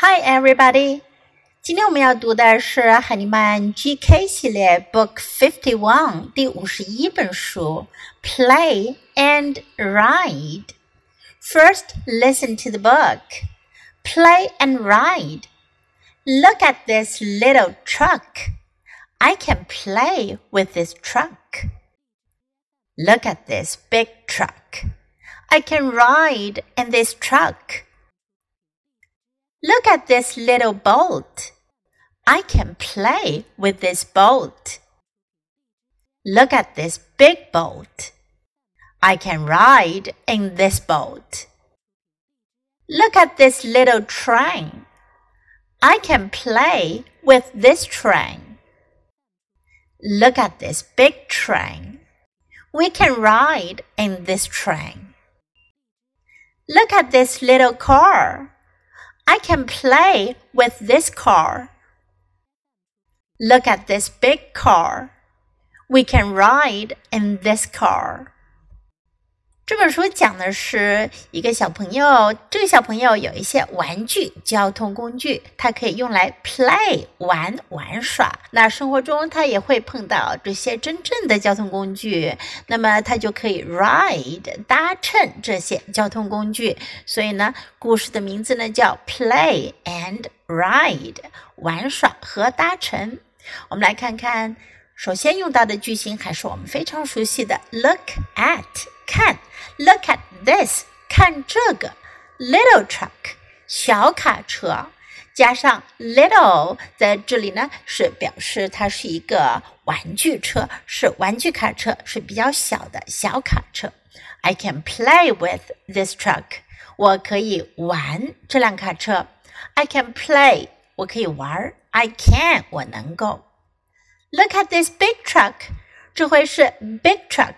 Hi, everybody！今天我们要读的是海尼曼 GK 系列 Book Fifty One 第五十一本书 Play and Ride。First, listen to the book. Play and ride. Look at this little truck. I can play with this truck. Look at this big truck. I can ride in this truck. Look at this little boat. I can play with this boat. Look at this big boat. I can ride in this boat. Look at this little train. I can play with this train. Look at this big train. We can ride in this train. Look at this little car. I can play with this car. Look at this big car. We can ride in this car. 这本书讲的是一个小朋友，这个小朋友有一些玩具交通工具，他可以用来 play 玩玩耍。那生活中他也会碰到这些真正的交通工具，那么他就可以 ride 搭乘这些交通工具。所以呢，故事的名字呢叫 Play and Ride，玩耍和搭乘。我们来看看，首先用到的句型还是我们非常熟悉的 look at。看，look at this，看这个 little truck，小卡车，加上 little 在这里呢，是表示它是一个玩具车，是玩具卡车，是比较小的小卡车。I can play with this truck，我可以玩这辆卡车。I can play，我可以玩。I can，我能够。Look at this big truck，这回是 big truck。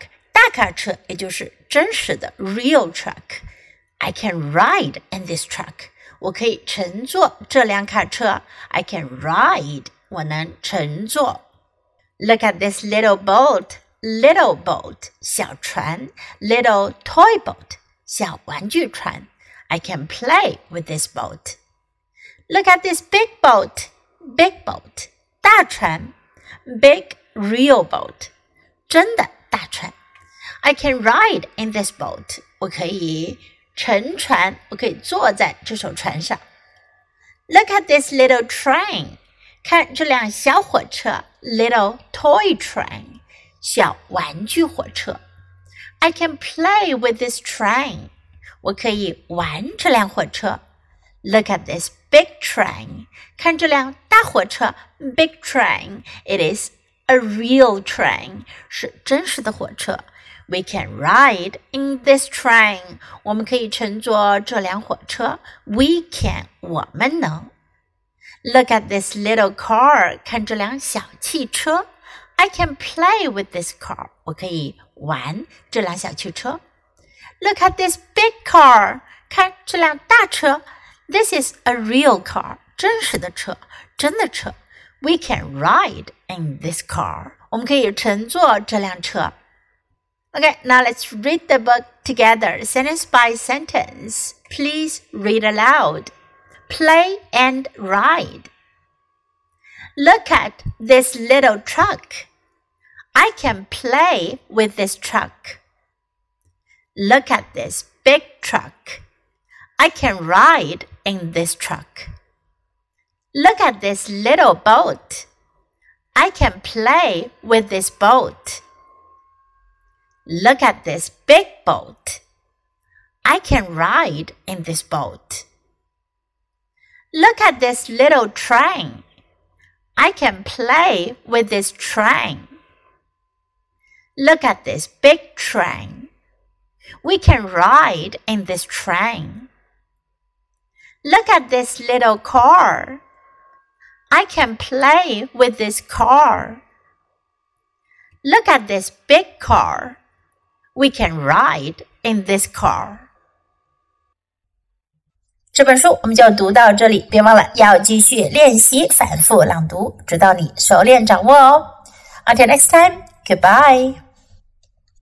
大卡车，也就是真实的 real truck。I can ride in this truck。我可以乘坐这辆卡车。I can ride。我能乘坐。Look at this little boat。Little boat，小船；little toy boat，小玩具船。I can play with this boat. Look at this big boat. Big boat，大船；big real boat，真的大船。 I can ride in this boat. 我可以乘船，我可以坐在这艘船上。Look at this little train. 看这辆小火车，little toy train，小玩具火车。I can play with this train. 我可以玩这辆火车。Look at this big train. 看这辆大火车，big train. It is a real train. 是真实的火车。 we can ride in this train. 我们可以乘坐这辆火车。We can，我们能。Look at this little car. 看这辆小汽车。I can play with this car. 我可以玩这辆小汽车。Look at this big car. 看这辆大车。This is a real car. 真实的车，真的车。We can ride in this car. 我们可以乘坐这辆车。 Okay, now let's read the book together, sentence by sentence. Please read aloud. Play and ride. Look at this little truck. I can play with this truck. Look at this big truck. I can ride in this truck. Look at this little boat. I can play with this boat. Look at this big boat. I can ride in this boat. Look at this little train. I can play with this train. Look at this big train. We can ride in this train. Look at this little car. I can play with this car. Look at this big car. We can ride in this car. 这本书我们就读到这里，别忘了要继续练习反复朗读，直到你熟练掌握哦。Until next time, goodbye.